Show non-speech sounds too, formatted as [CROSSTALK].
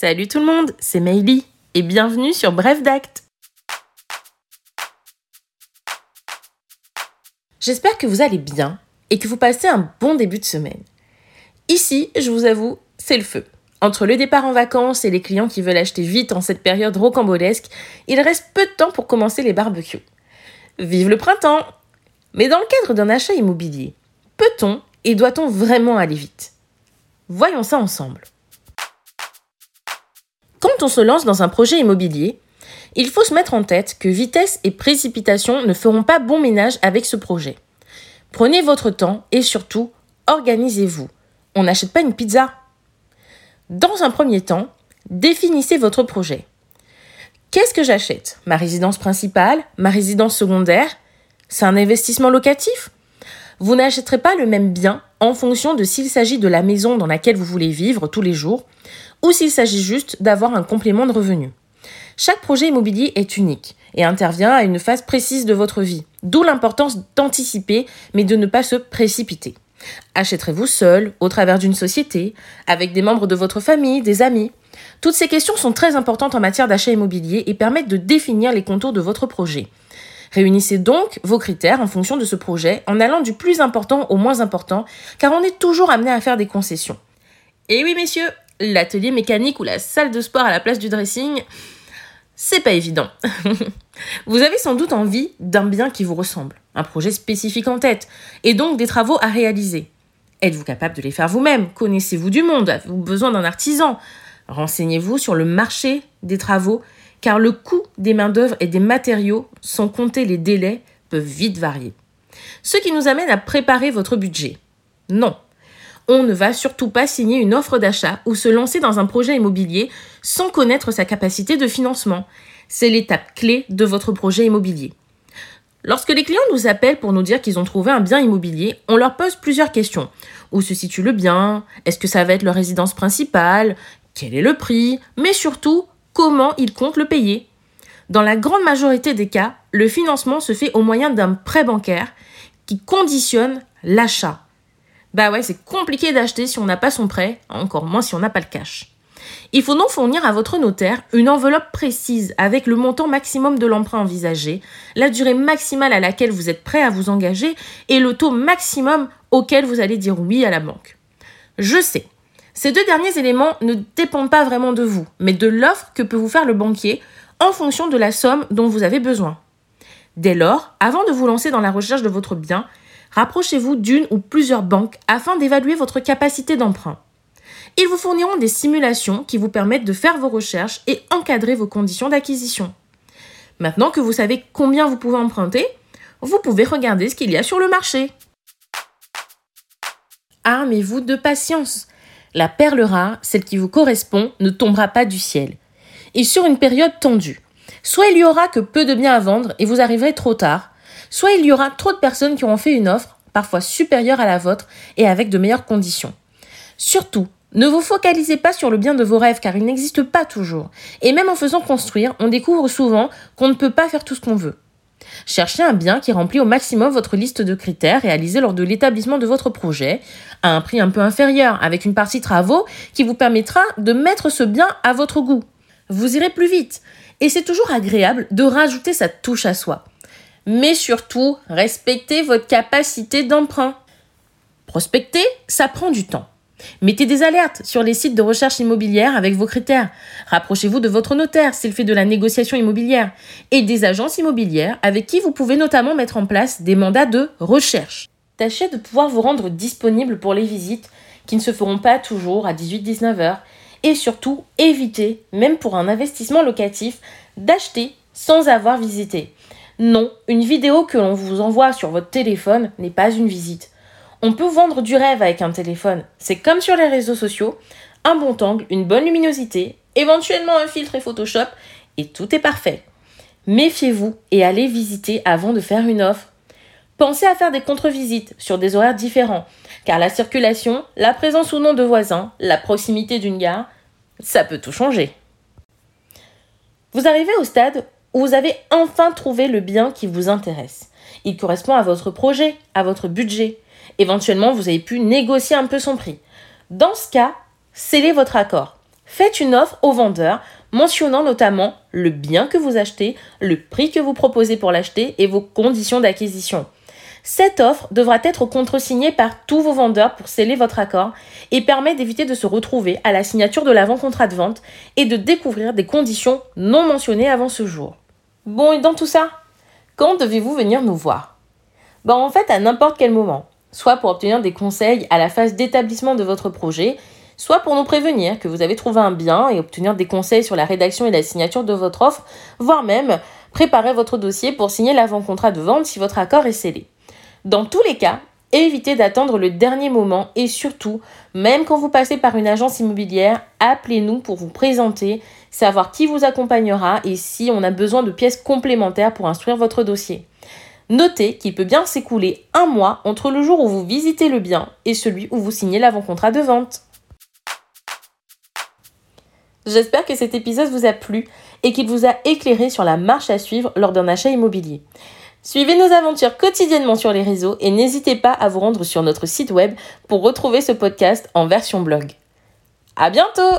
Salut tout le monde, c'est Meili et bienvenue sur Bref d'Acte. J'espère que vous allez bien et que vous passez un bon début de semaine. Ici, je vous avoue, c'est le feu. Entre le départ en vacances et les clients qui veulent acheter vite en cette période rocambolesque, il reste peu de temps pour commencer les barbecues. Vive le printemps Mais dans le cadre d'un achat immobilier, peut-on et doit-on vraiment aller vite? Voyons ça ensemble. Quand on se lance dans un projet immobilier, il faut se mettre en tête que vitesse et précipitation ne feront pas bon ménage avec ce projet. Prenez votre temps et surtout, organisez-vous. On n'achète pas une pizza. Dans un premier temps, définissez votre projet. Qu'est-ce que j'achète? Ma résidence principale? Ma résidence secondaire? C'est un investissement locatif? Vous n'achèterez pas le même bien en fonction de s'il s'agit de la maison dans laquelle vous voulez vivre tous les jours ou s'il s'agit juste d'avoir un complément de revenu. Chaque projet immobilier est unique et intervient à une phase précise de votre vie, d'où l'importance d'anticiper mais de ne pas se précipiter. Achèterez-vous seul, au travers d'une société, avec des membres de votre famille, des amis? Toutes ces questions sont très importantes en matière d'achat immobilier et permettent de définir les contours de votre projet. Réunissez donc vos critères en fonction de ce projet en allant du plus important au moins important, car on est toujours amené à faire des concessions. Et oui messieurs, l'atelier mécanique ou la salle de sport à la place du dressing, c'est pas évident. [LAUGHS] vous avez sans doute envie d'un bien qui vous ressemble, un projet spécifique en tête, et donc des travaux à réaliser. Êtes-vous capable de les faire vous-même? Connaissez-vous du monde? Avez-vous besoin d'un artisan? Renseignez-vous sur le marché des travaux, car le coût des main-d'œuvre et des matériaux, sans compter les délais, peuvent vite varier. Ce qui nous amène à préparer votre budget. Non, on ne va surtout pas signer une offre d'achat ou se lancer dans un projet immobilier sans connaître sa capacité de financement. C'est l'étape clé de votre projet immobilier. Lorsque les clients nous appellent pour nous dire qu'ils ont trouvé un bien immobilier, on leur pose plusieurs questions. Où se situe le bien? Est-ce que ça va être leur résidence principale? Quel est le prix? Mais surtout, comment ils comptent le payer? Dans la grande majorité des cas, le financement se fait au moyen d'un prêt bancaire qui conditionne l'achat. Bah ouais, c'est compliqué d'acheter si on n'a pas son prêt, encore moins si on n'a pas le cash. Il faut donc fournir à votre notaire une enveloppe précise avec le montant maximum de l'emprunt envisagé, la durée maximale à laquelle vous êtes prêt à vous engager et le taux maximum auquel vous allez dire oui à la banque. Je sais, ces deux derniers éléments ne dépendent pas vraiment de vous, mais de l'offre que peut vous faire le banquier en fonction de la somme dont vous avez besoin. Dès lors, avant de vous lancer dans la recherche de votre bien, rapprochez-vous d'une ou plusieurs banques afin d'évaluer votre capacité d'emprunt. Ils vous fourniront des simulations qui vous permettent de faire vos recherches et encadrer vos conditions d'acquisition. Maintenant que vous savez combien vous pouvez emprunter, vous pouvez regarder ce qu'il y a sur le marché. Armez-vous de patience. La perle rare, celle qui vous correspond, ne tombera pas du ciel. Et sur une période tendue. Soit il y aura que peu de biens à vendre et vous arriverez trop tard, soit il y aura trop de personnes qui auront fait une offre, parfois supérieure à la vôtre et avec de meilleures conditions. Surtout, ne vous focalisez pas sur le bien de vos rêves car il n'existe pas toujours. Et même en faisant construire, on découvre souvent qu'on ne peut pas faire tout ce qu'on veut. Cherchez un bien qui remplit au maximum votre liste de critères réalisés lors de l'établissement de votre projet, à un prix un peu inférieur, avec une partie travaux qui vous permettra de mettre ce bien à votre goût. Vous irez plus vite. Et c'est toujours agréable de rajouter sa touche à soi mais surtout, respectez votre capacité d'emprunt. Prospecter, ça prend du temps. Mettez des alertes sur les sites de recherche immobilière avec vos critères. Rapprochez-vous de votre notaire s'il fait de la négociation immobilière et des agences immobilières avec qui vous pouvez notamment mettre en place des mandats de recherche. Tâchez de pouvoir vous rendre disponible pour les visites qui ne se feront pas toujours à 18-19 heures et surtout évitez, même pour un investissement locatif, d'acheter sans avoir visité. Non, une vidéo que l'on vous envoie sur votre téléphone n'est pas une visite. On peut vendre du rêve avec un téléphone. C'est comme sur les réseaux sociaux, un bon angle, une bonne luminosité, éventuellement un filtre et Photoshop, et tout est parfait. Méfiez-vous et allez visiter avant de faire une offre. Pensez à faire des contre-visites sur des horaires différents, car la circulation, la présence ou non de voisins, la proximité d'une gare, ça peut tout changer. Vous arrivez au stade où vous avez enfin trouvé le bien qui vous intéresse. Il correspond à votre projet, à votre budget. Éventuellement, vous avez pu négocier un peu son prix. Dans ce cas, scellez votre accord. Faites une offre au vendeur mentionnant notamment le bien que vous achetez, le prix que vous proposez pour l'acheter et vos conditions d'acquisition. Cette offre devra être contresignée par tous vos vendeurs pour sceller votre accord et permet d'éviter de se retrouver à la signature de l'avant-contrat de vente et de découvrir des conditions non mentionnées avant ce jour. Bon, et dans tout ça, quand devez-vous venir nous voir? Ben, En fait, à n'importe quel moment, soit pour obtenir des conseils à la phase d'établissement de votre projet, soit pour nous prévenir que vous avez trouvé un bien et obtenir des conseils sur la rédaction et la signature de votre offre, voire même préparer votre dossier pour signer l'avant-contrat de vente si votre accord est scellé. Dans tous les cas, évitez d'attendre le dernier moment et surtout, même quand vous passez par une agence immobilière, appelez-nous pour vous présenter, savoir qui vous accompagnera et si on a besoin de pièces complémentaires pour instruire votre dossier. Notez qu'il peut bien s'écouler un mois entre le jour où vous visitez le bien et celui où vous signez l'avant-contrat de vente. J'espère que cet épisode vous a plu et qu'il vous a éclairé sur la marche à suivre lors d'un achat immobilier. Suivez nos aventures quotidiennement sur les réseaux et n'hésitez pas à vous rendre sur notre site web pour retrouver ce podcast en version blog. À bientôt!